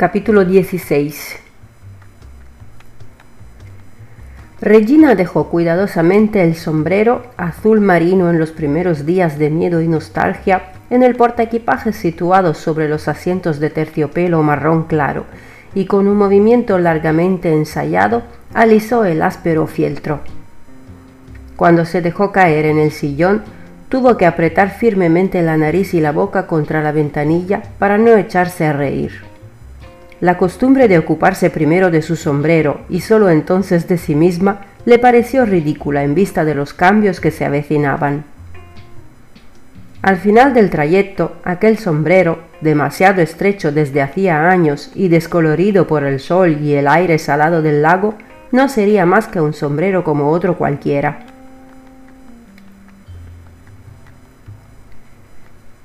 Capítulo 16 Regina dejó cuidadosamente el sombrero azul marino en los primeros días de miedo y nostalgia en el portaequipajes situado sobre los asientos de terciopelo marrón claro y con un movimiento largamente ensayado alisó el áspero fieltro. Cuando se dejó caer en el sillón, tuvo que apretar firmemente la nariz y la boca contra la ventanilla para no echarse a reír. La costumbre de ocuparse primero de su sombrero y sólo entonces de sí misma le pareció ridícula en vista de los cambios que se avecinaban. Al final del trayecto, aquel sombrero, demasiado estrecho desde hacía años y descolorido por el sol y el aire salado del lago, no sería más que un sombrero como otro cualquiera.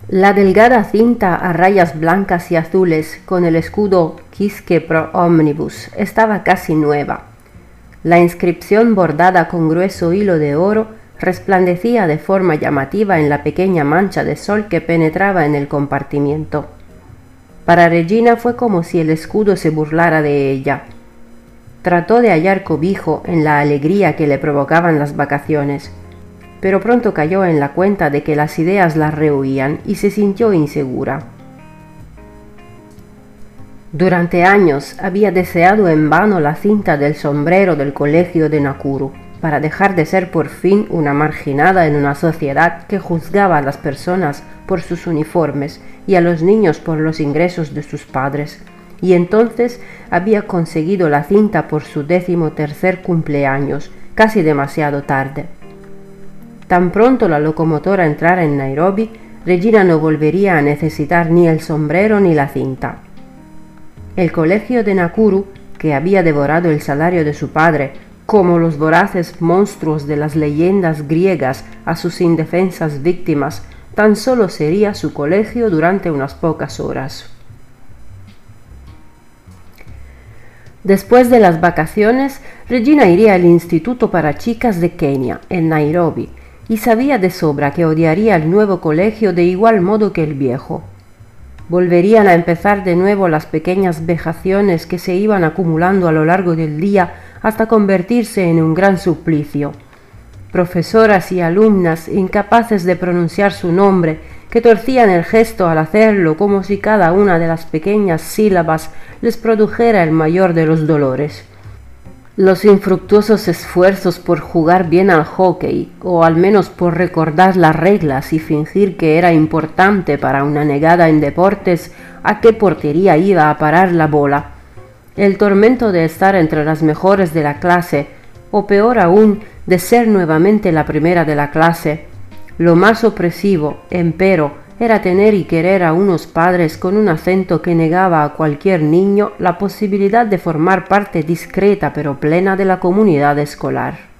La delgada cinta a rayas blancas y azules con el escudo Quisque Pro Omnibus estaba casi nueva. La inscripción bordada con grueso hilo de oro resplandecía de forma llamativa en la pequeña mancha de sol que penetraba en el compartimiento. Para Regina fue como si el escudo se burlara de ella. Trató de hallar cobijo en la alegría que le provocaban las vacaciones, pero pronto cayó en la cuenta de que las ideas la rehuían y se sintió insegura. Durante años había deseado en vano la cinta del sombrero del colegio de Nakuru, para dejar de ser por fin una marginada en una sociedad que juzgaba a las personas por sus uniformes y a los niños por los ingresos de sus padres, y entonces había conseguido la cinta por su décimo tercer cumpleaños, casi demasiado tarde. Tan pronto la locomotora entrara en Nairobi, Regina no volvería a necesitar ni el sombrero ni la cinta. El colegio de Nakuru, que había devorado el salario de su padre, como los voraces monstruos de las leyendas griegas a sus indefensas víctimas, tan solo sería su colegio durante unas pocas horas. Después de las vacaciones, Regina iría al Instituto para Chicas de Kenia, en Nairobi, y sabía de sobra que odiaría el nuevo colegio de igual modo que el viejo. Volverían a empezar de nuevo las pequeñas vejaciones que se iban acumulando a lo largo del día hasta convertirse en un gran suplicio. Profesoras y alumnas incapaces de pronunciar su nombre, que torcían el gesto al hacerlo como si cada una de las pequeñas sílabas les produjera el mayor de los dolores los infructuosos esfuerzos por jugar bien al hockey, o al menos por recordar las reglas y fingir que era importante para una negada en deportes a qué portería iba a parar la bola, el tormento de estar entre las mejores de la clase, o peor aún, de ser nuevamente la primera de la clase, lo más opresivo, empero, era tener y querer a unos padres con un acento que negaba a cualquier niño la posibilidad de formar parte discreta pero plena de la comunidad escolar.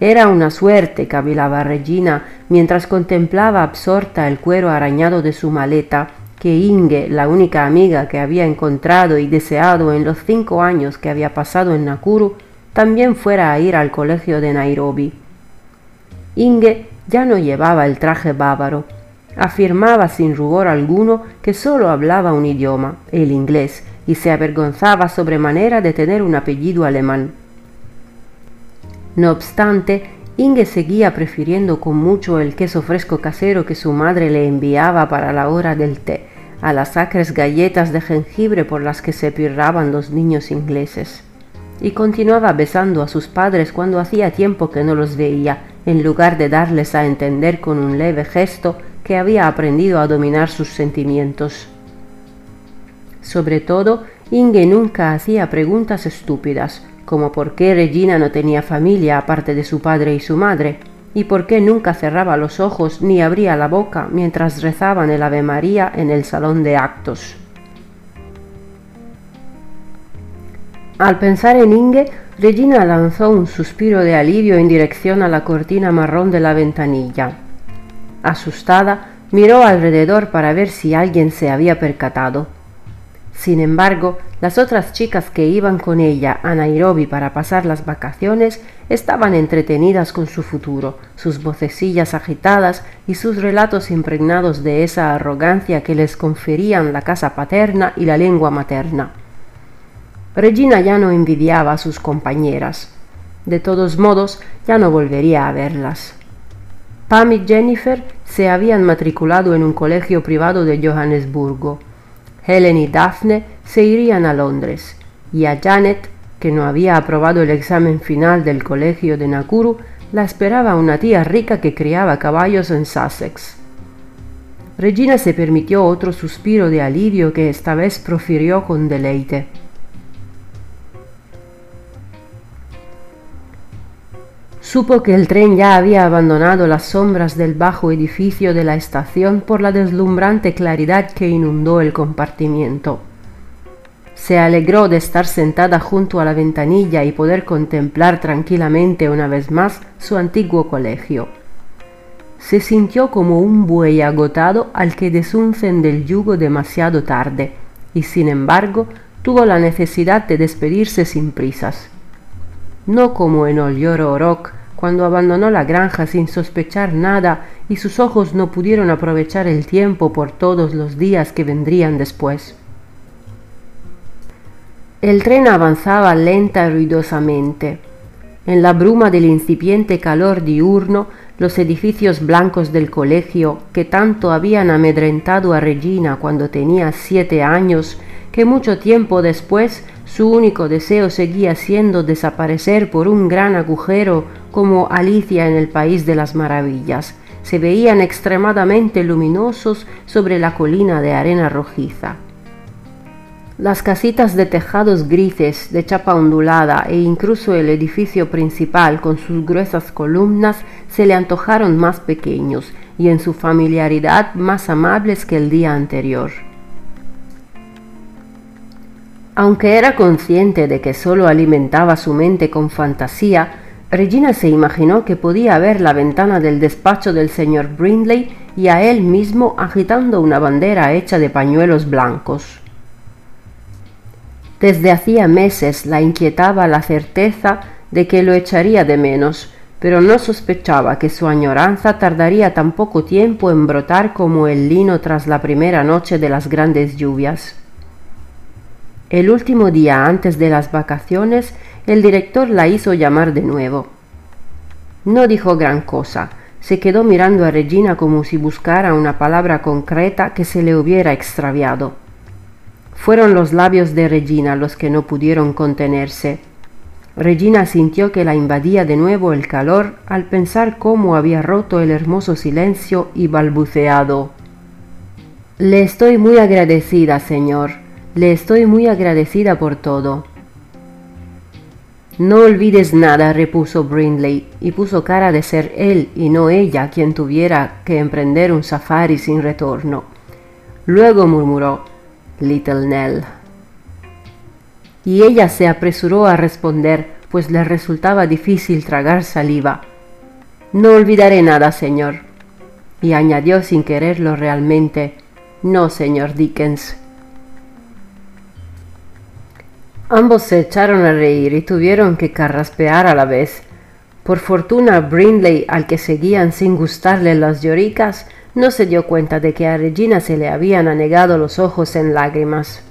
Era una suerte, cavilaba Regina, mientras contemplaba absorta el cuero arañado de su maleta, que Inge, la única amiga que había encontrado y deseado en los cinco años que había pasado en Nakuru, también fuera a ir al colegio de Nairobi. Inge ya no llevaba el traje bávaro. Afirmaba sin rubor alguno que sólo hablaba un idioma, el inglés, y se avergonzaba sobremanera de tener un apellido alemán. No obstante, Inge seguía prefiriendo con mucho el queso fresco casero que su madre le enviaba para la hora del té, a las acres galletas de jengibre por las que se pirraban los niños ingleses. Y continuaba besando a sus padres cuando hacía tiempo que no los veía, en lugar de darles a entender con un leve gesto que había aprendido a dominar sus sentimientos. Sobre todo, Inge nunca hacía preguntas estúpidas, como por qué Regina no tenía familia aparte de su padre y su madre, y por qué nunca cerraba los ojos ni abría la boca mientras rezaban el Ave María en el salón de actos. Al pensar en Inge, Regina lanzó un suspiro de alivio en dirección a la cortina marrón de la ventanilla. Asustada, miró alrededor para ver si alguien se había percatado. Sin embargo, las otras chicas que iban con ella a Nairobi para pasar las vacaciones estaban entretenidas con su futuro, sus vocecillas agitadas y sus relatos impregnados de esa arrogancia que les conferían la casa paterna y la lengua materna. Regina ya no envidiaba a sus compañeras. De todos modos, ya no volvería a verlas. Pam y Jennifer se habían matriculado en un colegio privado de Johannesburgo. Helen y Daphne se irían a Londres, y a Janet, que no había aprobado el examen final del colegio de Nakuru, la esperaba una tía rica que criaba caballos en Sussex. Regina se permitió otro suspiro de alivio que esta vez profirió con deleite. Supo que el tren ya había abandonado las sombras del bajo edificio de la estación por la deslumbrante claridad que inundó el compartimiento. Se alegró de estar sentada junto a la ventanilla y poder contemplar tranquilamente una vez más su antiguo colegio. Se sintió como un buey agotado al que desuncen del yugo demasiado tarde, y sin embargo tuvo la necesidad de despedirse sin prisas. No como en Olloro Rock, cuando abandonó la granja sin sospechar nada y sus ojos no pudieron aprovechar el tiempo por todos los días que vendrían después. El tren avanzaba lenta y ruidosamente. En la bruma del incipiente calor diurno, los edificios blancos del colegio, que tanto habían amedrentado a Regina cuando tenía siete años, que mucho tiempo después su único deseo seguía siendo desaparecer por un gran agujero como Alicia en el País de las Maravillas. Se veían extremadamente luminosos sobre la colina de arena rojiza. Las casitas de tejados grises, de chapa ondulada e incluso el edificio principal con sus gruesas columnas se le antojaron más pequeños y en su familiaridad más amables que el día anterior. Aunque era consciente de que sólo alimentaba su mente con fantasía, Regina se imaginó que podía ver la ventana del despacho del señor Brindley y a él mismo agitando una bandera hecha de pañuelos blancos. Desde hacía meses la inquietaba la certeza de que lo echaría de menos, pero no sospechaba que su añoranza tardaría tan poco tiempo en brotar como el lino tras la primera noche de las grandes lluvias. El último día antes de las vacaciones, el director la hizo llamar de nuevo. No dijo gran cosa, se quedó mirando a Regina como si buscara una palabra concreta que se le hubiera extraviado. Fueron los labios de Regina los que no pudieron contenerse. Regina sintió que la invadía de nuevo el calor al pensar cómo había roto el hermoso silencio y balbuceado. Le estoy muy agradecida, señor. Le estoy muy agradecida por todo. No olvides nada, repuso Brindley, y puso cara de ser él y no ella quien tuviera que emprender un safari sin retorno. Luego murmuró, Little Nell. Y ella se apresuró a responder, pues le resultaba difícil tragar saliva. No olvidaré nada, señor. Y añadió sin quererlo realmente, No, señor Dickens. Ambos se echaron a reír y tuvieron que carraspear a la vez. Por fortuna, Brindley, al que seguían sin gustarle las lloricas, no se dio cuenta de que a Regina se le habían anegado los ojos en lágrimas.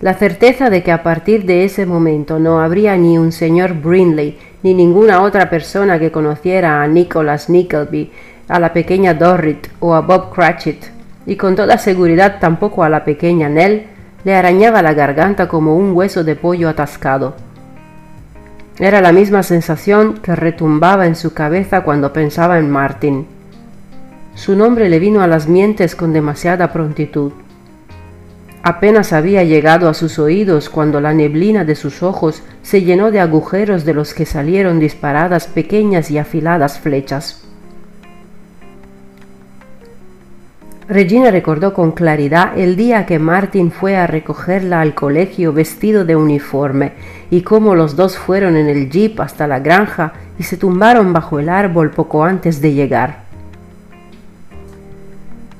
La certeza de que a partir de ese momento no habría ni un señor Brindley ni ninguna otra persona que conociera a Nicholas Nickleby, a la pequeña Dorrit o a Bob Cratchit, y con toda seguridad tampoco a la pequeña Nell, le arañaba la garganta como un hueso de pollo atascado. Era la misma sensación que retumbaba en su cabeza cuando pensaba en Martin. Su nombre le vino a las mientes con demasiada prontitud. Apenas había llegado a sus oídos cuando la neblina de sus ojos se llenó de agujeros de los que salieron disparadas pequeñas y afiladas flechas. Regina recordó con claridad el día que Martin fue a recogerla al colegio vestido de uniforme y cómo los dos fueron en el jeep hasta la granja y se tumbaron bajo el árbol poco antes de llegar.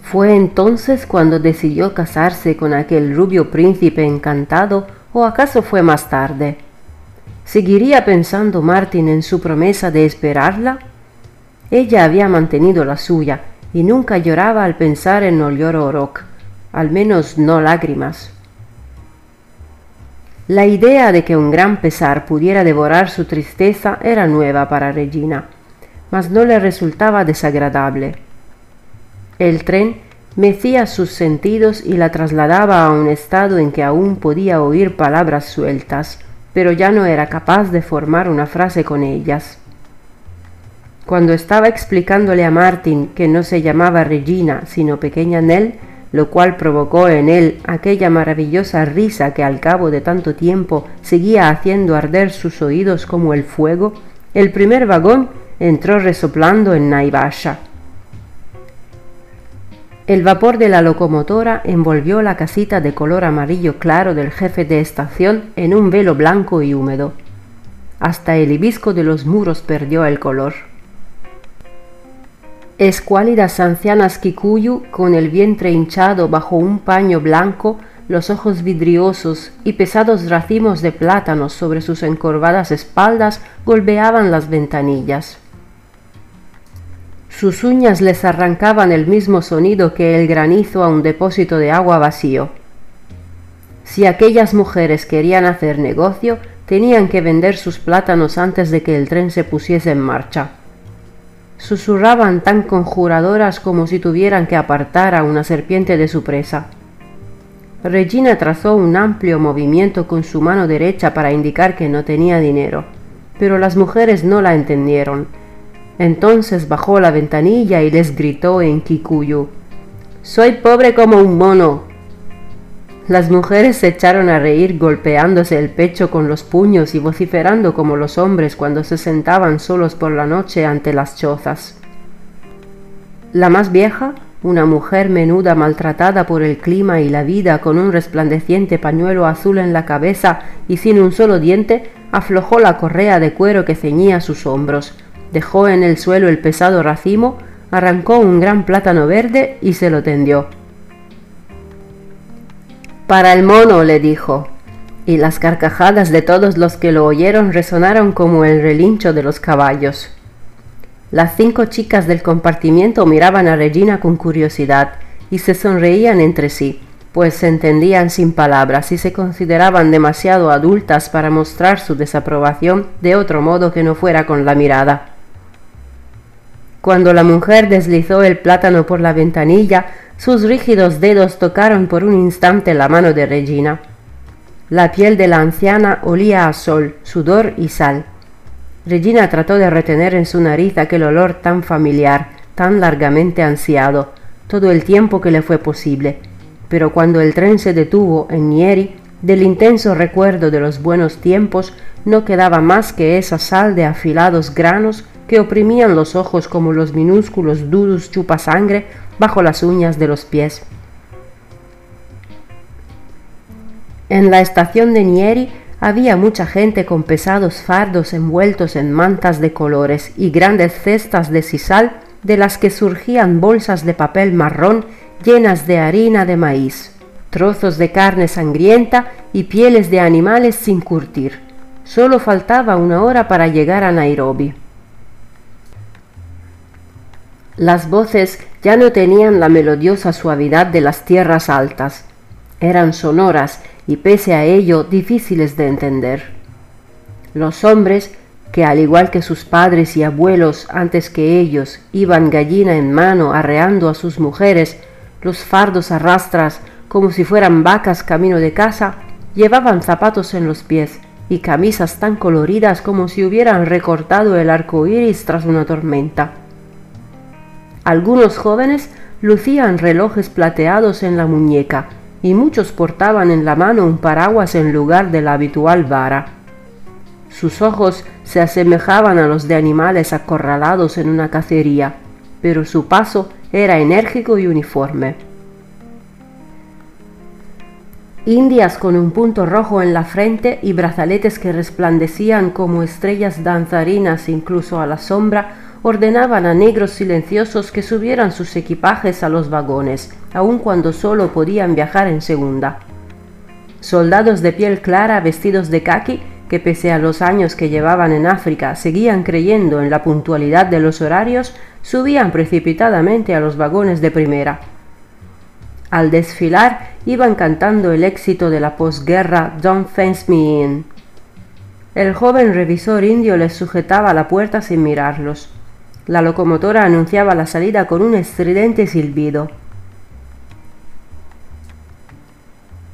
¿Fue entonces cuando decidió casarse con aquel rubio príncipe encantado o acaso fue más tarde? ¿Seguiría pensando Martin en su promesa de esperarla? Ella había mantenido la suya y nunca lloraba al pensar en Orok, al menos no lágrimas. La idea de que un gran pesar pudiera devorar su tristeza era nueva para Regina, mas no le resultaba desagradable. El tren mecía sus sentidos y la trasladaba a un estado en que aún podía oír palabras sueltas, pero ya no era capaz de formar una frase con ellas. Cuando estaba explicándole a Martin que no se llamaba Regina, sino pequeña Nell, lo cual provocó en él aquella maravillosa risa que al cabo de tanto tiempo seguía haciendo arder sus oídos como el fuego, el primer vagón entró resoplando en Naivasha. El vapor de la locomotora envolvió la casita de color amarillo claro del jefe de estación en un velo blanco y húmedo. Hasta el hibisco de los muros perdió el color. Escuálidas ancianas Kikuyu, con el vientre hinchado bajo un paño blanco, los ojos vidriosos y pesados racimos de plátanos sobre sus encorvadas espaldas, golpeaban las ventanillas. Sus uñas les arrancaban el mismo sonido que el granizo a un depósito de agua vacío. Si aquellas mujeres querían hacer negocio, tenían que vender sus plátanos antes de que el tren se pusiese en marcha susurraban tan conjuradoras como si tuvieran que apartar a una serpiente de su presa. Regina trazó un amplio movimiento con su mano derecha para indicar que no tenía dinero, pero las mujeres no la entendieron. Entonces bajó la ventanilla y les gritó en Kikuyu, Soy pobre como un mono, las mujeres se echaron a reír golpeándose el pecho con los puños y vociferando como los hombres cuando se sentaban solos por la noche ante las chozas. La más vieja, una mujer menuda maltratada por el clima y la vida con un resplandeciente pañuelo azul en la cabeza y sin un solo diente, aflojó la correa de cuero que ceñía sus hombros, dejó en el suelo el pesado racimo, arrancó un gran plátano verde y se lo tendió. Para el mono, le dijo, y las carcajadas de todos los que lo oyeron resonaron como el relincho de los caballos. Las cinco chicas del compartimiento miraban a Regina con curiosidad y se sonreían entre sí, pues se entendían sin palabras y se consideraban demasiado adultas para mostrar su desaprobación de otro modo que no fuera con la mirada. Cuando la mujer deslizó el plátano por la ventanilla, sus rígidos dedos tocaron por un instante la mano de Regina. La piel de la anciana olía a sol, sudor y sal. Regina trató de retener en su nariz aquel olor tan familiar, tan largamente ansiado, todo el tiempo que le fue posible, pero cuando el tren se detuvo en Nieri, del intenso recuerdo de los buenos tiempos no quedaba más que esa sal de afilados granos que oprimían los ojos como los minúsculos duros chupasangre bajo las uñas de los pies. En la estación de Nieri había mucha gente con pesados fardos envueltos en mantas de colores y grandes cestas de sisal de las que surgían bolsas de papel marrón llenas de harina de maíz, trozos de carne sangrienta y pieles de animales sin curtir. Solo faltaba una hora para llegar a Nairobi. Las voces ya no tenían la melodiosa suavidad de las tierras altas, eran sonoras y pese a ello difíciles de entender. Los hombres, que al igual que sus padres y abuelos antes que ellos iban gallina en mano arreando a sus mujeres, los fardos arrastras como si fueran vacas camino de casa, llevaban zapatos en los pies y camisas tan coloridas como si hubieran recortado el arco iris tras una tormenta. Algunos jóvenes lucían relojes plateados en la muñeca y muchos portaban en la mano un paraguas en lugar de la habitual vara. Sus ojos se asemejaban a los de animales acorralados en una cacería, pero su paso era enérgico y uniforme. Indias con un punto rojo en la frente y brazaletes que resplandecían como estrellas danzarinas incluso a la sombra ordenaban a negros silenciosos que subieran sus equipajes a los vagones, aun cuando solo podían viajar en segunda. Soldados de piel clara vestidos de khaki, que pese a los años que llevaban en África seguían creyendo en la puntualidad de los horarios, subían precipitadamente a los vagones de primera. Al desfilar iban cantando el éxito de la posguerra Don't Fence Me In. El joven revisor indio les sujetaba la puerta sin mirarlos. La locomotora anunciaba la salida con un estridente silbido.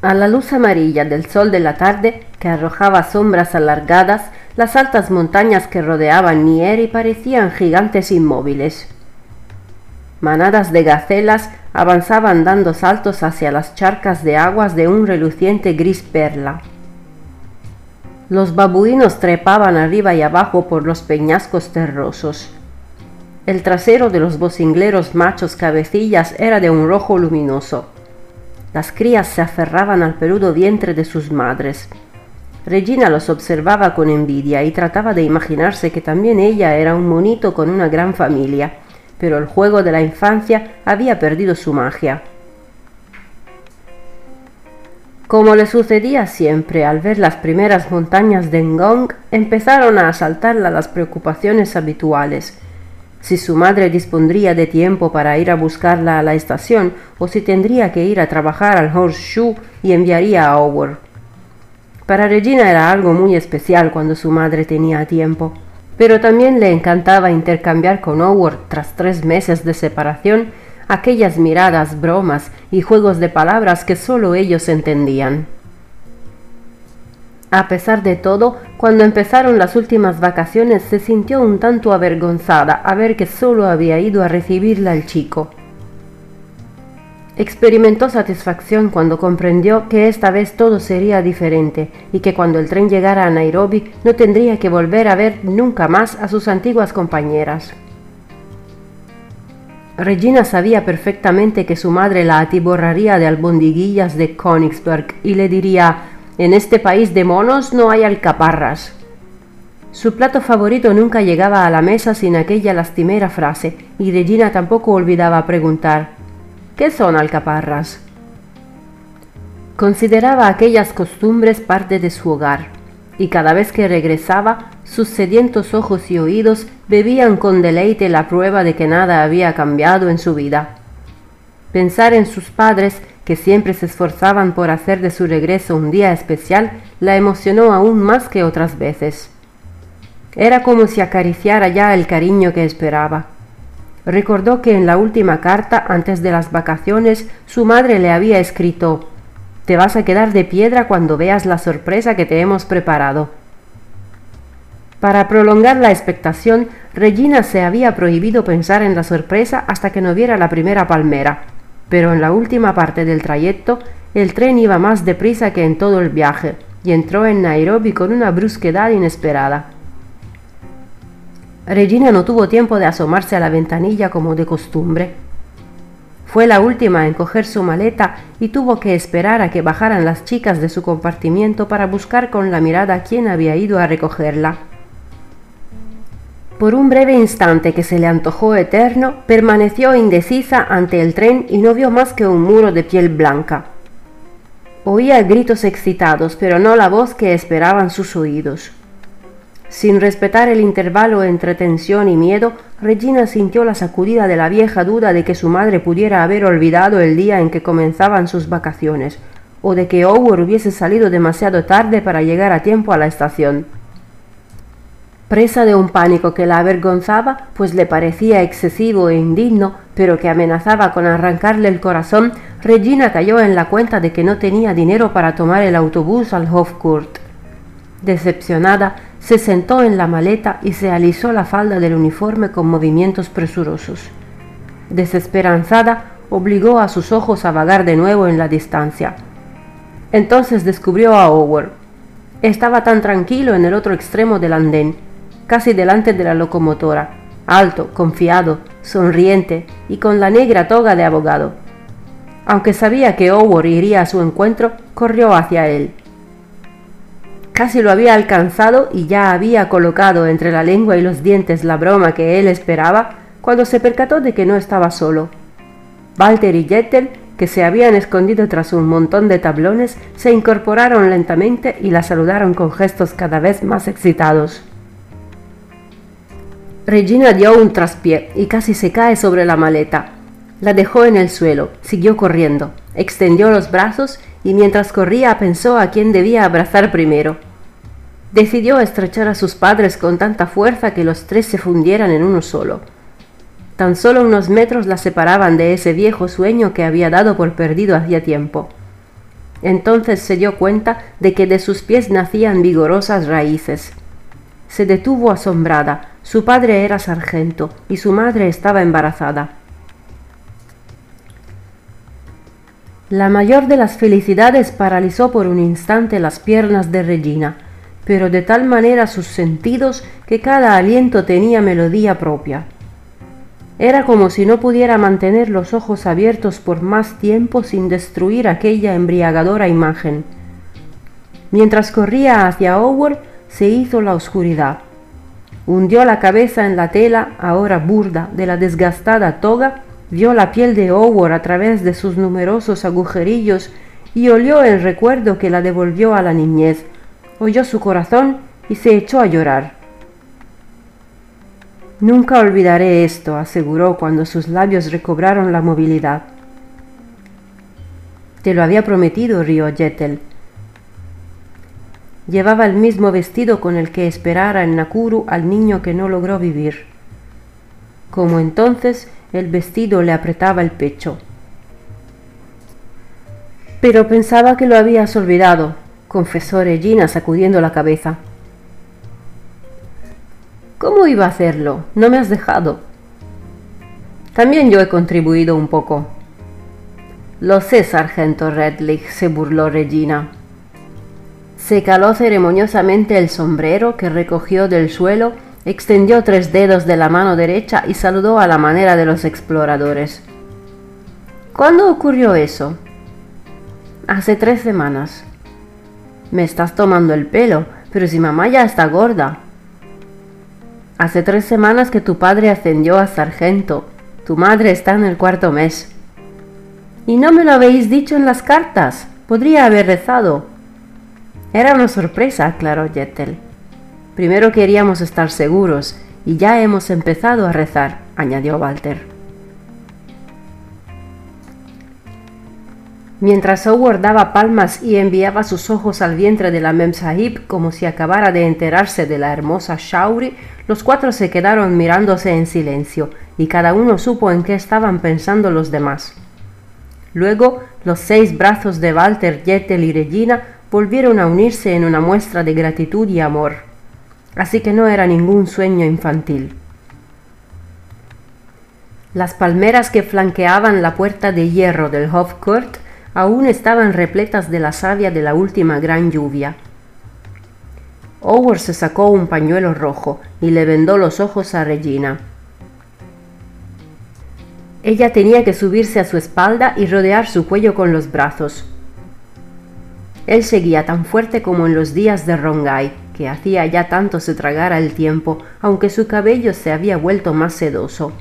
A la luz amarilla del sol de la tarde, que arrojaba sombras alargadas, las altas montañas que rodeaban Nieri parecían gigantes inmóviles. Manadas de gacelas avanzaban dando saltos hacia las charcas de aguas de un reluciente gris perla. Los babuinos trepaban arriba y abajo por los peñascos terrosos. El trasero de los bocingleros machos cabecillas era de un rojo luminoso. Las crías se aferraban al peludo vientre de sus madres. Regina los observaba con envidia y trataba de imaginarse que también ella era un monito con una gran familia, pero el juego de la infancia había perdido su magia. Como le sucedía siempre al ver las primeras montañas de Ngong, empezaron a asaltarla las preocupaciones habituales si su madre dispondría de tiempo para ir a buscarla a la estación o si tendría que ir a trabajar al Horseshoe y enviaría a Howard. Para Regina era algo muy especial cuando su madre tenía tiempo, pero también le encantaba intercambiar con Howard tras tres meses de separación aquellas miradas, bromas y juegos de palabras que sólo ellos entendían. A pesar de todo, cuando empezaron las últimas vacaciones se sintió un tanto avergonzada a ver que solo había ido a recibirla el chico. Experimentó satisfacción cuando comprendió que esta vez todo sería diferente y que cuando el tren llegara a Nairobi no tendría que volver a ver nunca más a sus antiguas compañeras. Regina sabía perfectamente que su madre la atiborraría de albondiguillas de Königsberg y le diría en este país de monos no hay alcaparras. Su plato favorito nunca llegaba a la mesa sin aquella lastimera frase, y Regina tampoco olvidaba preguntar ¿Qué son alcaparras? Consideraba aquellas costumbres parte de su hogar, y cada vez que regresaba, sus sedientos ojos y oídos bebían con deleite la prueba de que nada había cambiado en su vida. Pensar en sus padres que siempre se esforzaban por hacer de su regreso un día especial, la emocionó aún más que otras veces. Era como si acariciara ya el cariño que esperaba. Recordó que en la última carta, antes de las vacaciones, su madre le había escrito Te vas a quedar de piedra cuando veas la sorpresa que te hemos preparado. Para prolongar la expectación, Regina se había prohibido pensar en la sorpresa hasta que no viera la primera palmera pero en la última parte del trayecto el tren iba más deprisa que en todo el viaje y entró en Nairobi con una brusquedad inesperada. Regina no tuvo tiempo de asomarse a la ventanilla como de costumbre. Fue la última en coger su maleta y tuvo que esperar a que bajaran las chicas de su compartimiento para buscar con la mirada quién había ido a recogerla. Por un breve instante que se le antojó eterno, permaneció indecisa ante el tren y no vio más que un muro de piel blanca. Oía gritos excitados, pero no la voz que esperaban sus oídos. Sin respetar el intervalo entre tensión y miedo, Regina sintió la sacudida de la vieja duda de que su madre pudiera haber olvidado el día en que comenzaban sus vacaciones, o de que Howard hubiese salido demasiado tarde para llegar a tiempo a la estación. Presa de un pánico que la avergonzaba, pues le parecía excesivo e indigno, pero que amenazaba con arrancarle el corazón, Regina cayó en la cuenta de que no tenía dinero para tomar el autobús al Hofcourt. Decepcionada, se sentó en la maleta y se alisó la falda del uniforme con movimientos presurosos. Desesperanzada, obligó a sus ojos a vagar de nuevo en la distancia. Entonces descubrió a Howard. Estaba tan tranquilo en el otro extremo del andén, casi delante de la locomotora, alto, confiado, sonriente y con la negra toga de abogado. Aunque sabía que Howard iría a su encuentro, corrió hacia él. Casi lo había alcanzado y ya había colocado entre la lengua y los dientes la broma que él esperaba cuando se percató de que no estaba solo. Walter y Jettel, que se habían escondido tras un montón de tablones, se incorporaron lentamente y la saludaron con gestos cada vez más excitados. Regina dio un traspié y casi se cae sobre la maleta. La dejó en el suelo, siguió corriendo, extendió los brazos y mientras corría pensó a quién debía abrazar primero. Decidió estrechar a sus padres con tanta fuerza que los tres se fundieran en uno solo. Tan solo unos metros la separaban de ese viejo sueño que había dado por perdido hacía tiempo. Entonces se dio cuenta de que de sus pies nacían vigorosas raíces. Se detuvo asombrada. Su padre era sargento y su madre estaba embarazada. La mayor de las felicidades paralizó por un instante las piernas de Regina, pero de tal manera sus sentidos que cada aliento tenía melodía propia. Era como si no pudiera mantener los ojos abiertos por más tiempo sin destruir aquella embriagadora imagen. Mientras corría hacia Howard, se hizo la oscuridad. Hundió la cabeza en la tela, ahora burda, de la desgastada toga Vio la piel de Howard a través de sus numerosos agujerillos y olió el recuerdo que la devolvió a la niñez. Oyó su corazón y se echó a llorar. Nunca olvidaré esto, aseguró cuando sus labios recobraron la movilidad. Te lo había prometido, rió Jettel. Llevaba el mismo vestido con el que esperara en Nakuru al niño que no logró vivir. Como entonces el vestido le apretaba el pecho. Pero pensaba que lo habías olvidado, confesó Regina sacudiendo la cabeza. ¿Cómo iba a hacerlo? No me has dejado. También yo he contribuido un poco. Lo sé, sargento Redlich, se burló Regina. Se caló ceremoniosamente el sombrero que recogió del suelo Extendió tres dedos de la mano derecha y saludó a la manera de los exploradores. ¿Cuándo ocurrió eso? Hace tres semanas. Me estás tomando el pelo, pero si mamá ya está gorda. Hace tres semanas que tu padre ascendió a sargento. Tu madre está en el cuarto mes. Y no me lo habéis dicho en las cartas. Podría haber rezado. Era una sorpresa, aclaró Jettel. Primero queríamos estar seguros y ya hemos empezado a rezar, añadió Walter. Mientras Howard daba palmas y enviaba sus ojos al vientre de la Memsahib como si acabara de enterarse de la hermosa Shauri, los cuatro se quedaron mirándose en silencio y cada uno supo en qué estaban pensando los demás. Luego, los seis brazos de Walter, Jettel y Regina volvieron a unirse en una muestra de gratitud y amor así que no era ningún sueño infantil. Las palmeras que flanqueaban la puerta de hierro del Hofcourt aún estaban repletas de la savia de la última gran lluvia. Howard se sacó un pañuelo rojo y le vendó los ojos a Regina. Ella tenía que subirse a su espalda y rodear su cuello con los brazos. Él seguía tan fuerte como en los días de Rongai que hacía ya tanto se tragara el tiempo, aunque su cabello se había vuelto más sedoso.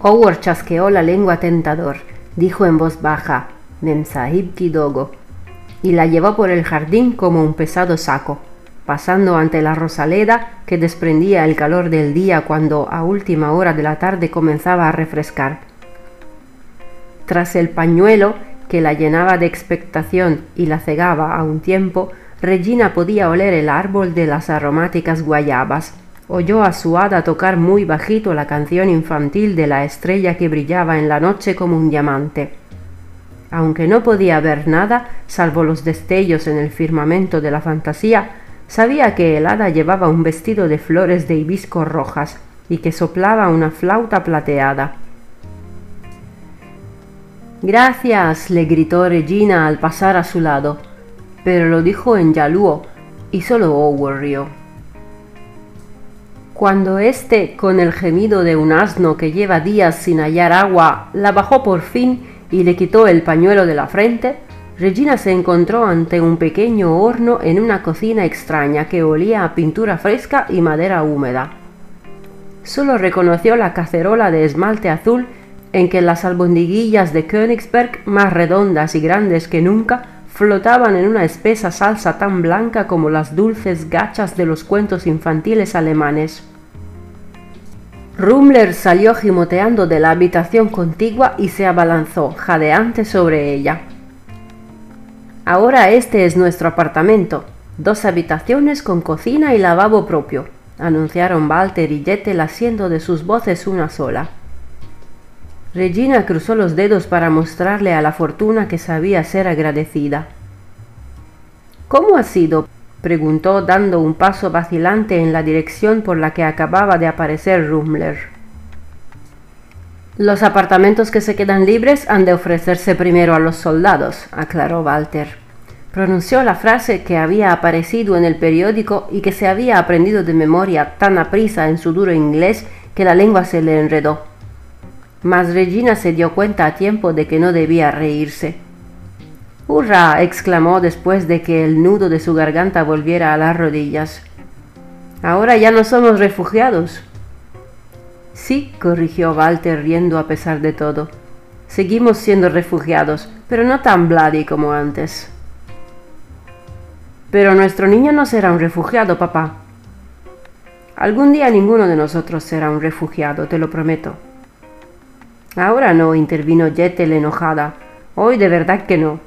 Howard chasqueó la lengua tentador, dijo en voz baja, Memsahib Kidogo, y la llevó por el jardín como un pesado saco, pasando ante la rosaleda que desprendía el calor del día cuando a última hora de la tarde comenzaba a refrescar. Tras el pañuelo, que la llenaba de expectación y la cegaba a un tiempo, Regina podía oler el árbol de las aromáticas guayabas. Oyó a su hada tocar muy bajito la canción infantil de la estrella que brillaba en la noche como un diamante. Aunque no podía ver nada, salvo los destellos en el firmamento de la fantasía, sabía que el hada llevaba un vestido de flores de hibisco rojas y que soplaba una flauta plateada. Gracias, le gritó Regina al pasar a su lado pero lo dijo en Yaluo y solo Howard rió. Cuando éste, con el gemido de un asno que lleva días sin hallar agua, la bajó por fin y le quitó el pañuelo de la frente, Regina se encontró ante un pequeño horno en una cocina extraña que olía a pintura fresca y madera húmeda. Solo reconoció la cacerola de esmalte azul en que las albondiguillas de Königsberg, más redondas y grandes que nunca, flotaban en una espesa salsa tan blanca como las dulces gachas de los cuentos infantiles alemanes. Rumler salió gimoteando de la habitación contigua y se abalanzó, jadeante, sobre ella. Ahora este es nuestro apartamento. Dos habitaciones con cocina y lavabo propio, anunciaron Walter y Jettel haciendo de sus voces una sola. Regina cruzó los dedos para mostrarle a la fortuna que sabía ser agradecida. ¿Cómo ha sido? preguntó dando un paso vacilante en la dirección por la que acababa de aparecer Rumler. Los apartamentos que se quedan libres han de ofrecerse primero a los soldados, aclaró Walter. Pronunció la frase que había aparecido en el periódico y que se había aprendido de memoria tan aprisa en su duro inglés que la lengua se le enredó. Mas Regina se dio cuenta a tiempo de que no debía reírse. ¡Hurra! exclamó después de que el nudo de su garganta volviera a las rodillas. Ahora ya no somos refugiados. Sí, corrigió Walter riendo a pesar de todo. Seguimos siendo refugiados, pero no tan bloody como antes. Pero nuestro niño no será un refugiado, papá. Algún día ninguno de nosotros será un refugiado, te lo prometo. Ahora no, intervino Jettel enojada. Hoy de verdad que no.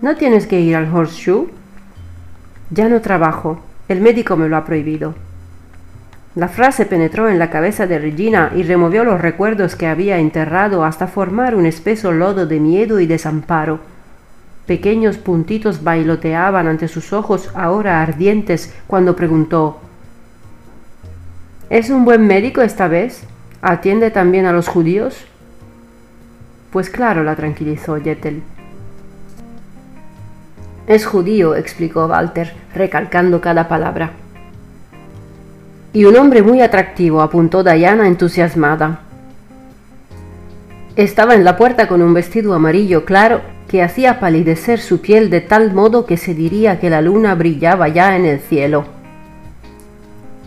¿No tienes que ir al horseshoe? Ya no trabajo. El médico me lo ha prohibido. La frase penetró en la cabeza de Regina y removió los recuerdos que había enterrado hasta formar un espeso lodo de miedo y desamparo. Pequeños puntitos bailoteaban ante sus ojos ahora ardientes cuando preguntó ¿Es un buen médico esta vez? ¿Atiende también a los judíos? Pues claro, la tranquilizó Jettel. Es judío, explicó Walter, recalcando cada palabra. Y un hombre muy atractivo, apuntó Diana entusiasmada. Estaba en la puerta con un vestido amarillo claro que hacía palidecer su piel de tal modo que se diría que la luna brillaba ya en el cielo.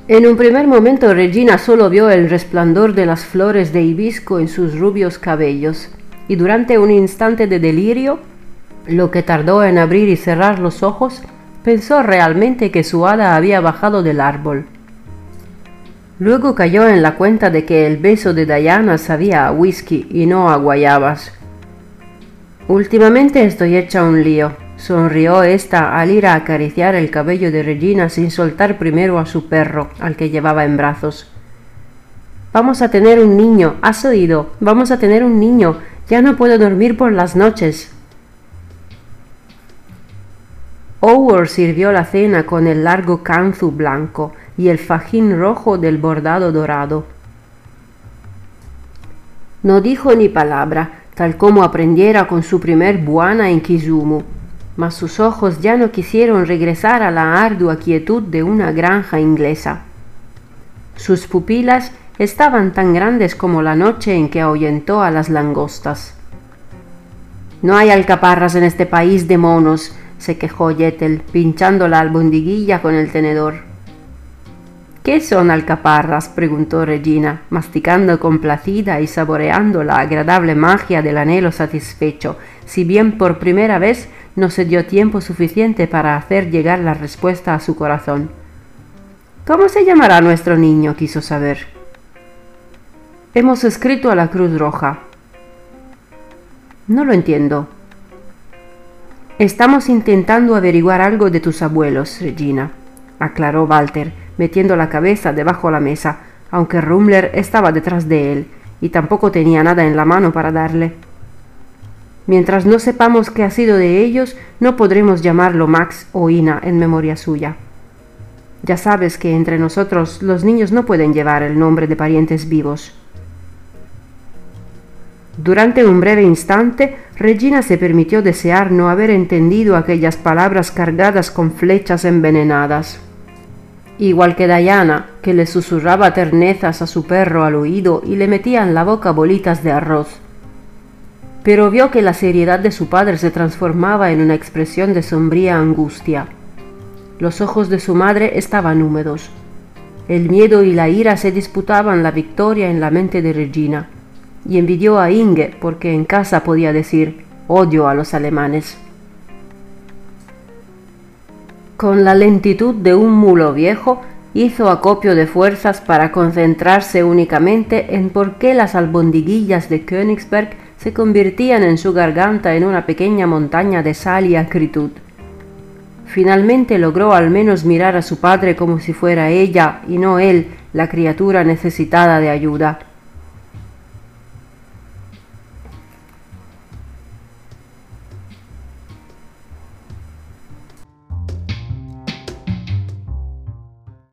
En un primer momento Regina solo vio el resplandor de las flores de hibisco en sus rubios cabellos, y durante un instante de delirio, lo que tardó en abrir y cerrar los ojos, pensó realmente que su hada había bajado del árbol. Luego cayó en la cuenta de que el beso de Diana sabía a whisky y no a guayabas. Últimamente estoy hecha un lío, sonrió ésta al ir a acariciar el cabello de Regina sin soltar primero a su perro, al que llevaba en brazos. Vamos a tener un niño, has oído, vamos a tener un niño, ya no puedo dormir por las noches. Ower sirvió la cena con el largo canzu blanco, y el fajín rojo del bordado dorado. No dijo ni palabra, tal como aprendiera con su primer buana en Kizumu, mas sus ojos ya no quisieron regresar a la ardua quietud de una granja inglesa. Sus pupilas estaban tan grandes como la noche en que ahuyentó a las langostas. No hay alcaparras en este país de monos, se quejó Yetel, pinchando la albondiguilla con el tenedor. ¿Qué son alcaparras? preguntó Regina, masticando complacida y saboreando la agradable magia del anhelo satisfecho, si bien por primera vez no se dio tiempo suficiente para hacer llegar la respuesta a su corazón. ¿Cómo se llamará nuestro niño? quiso saber. Hemos escrito a la Cruz Roja. No lo entiendo. Estamos intentando averiguar algo de tus abuelos, Regina, aclaró Walter, metiendo la cabeza debajo de la mesa, aunque Rumler estaba detrás de él y tampoco tenía nada en la mano para darle. Mientras no sepamos qué ha sido de ellos, no podremos llamarlo Max o Ina en memoria suya. Ya sabes que entre nosotros los niños no pueden llevar el nombre de parientes vivos. Durante un breve instante, Regina se permitió desear no haber entendido aquellas palabras cargadas con flechas envenenadas igual que Diana, que le susurraba ternezas a su perro al oído y le metía en la boca bolitas de arroz. Pero vio que la seriedad de su padre se transformaba en una expresión de sombría angustia. Los ojos de su madre estaban húmedos. El miedo y la ira se disputaban la victoria en la mente de Regina, y envidió a Inge porque en casa podía decir odio a los alemanes. Con la lentitud de un mulo viejo, hizo acopio de fuerzas para concentrarse únicamente en por qué las albondiguillas de Königsberg se convertían en su garganta en una pequeña montaña de sal y acritud. Finalmente logró al menos mirar a su padre como si fuera ella y no él la criatura necesitada de ayuda.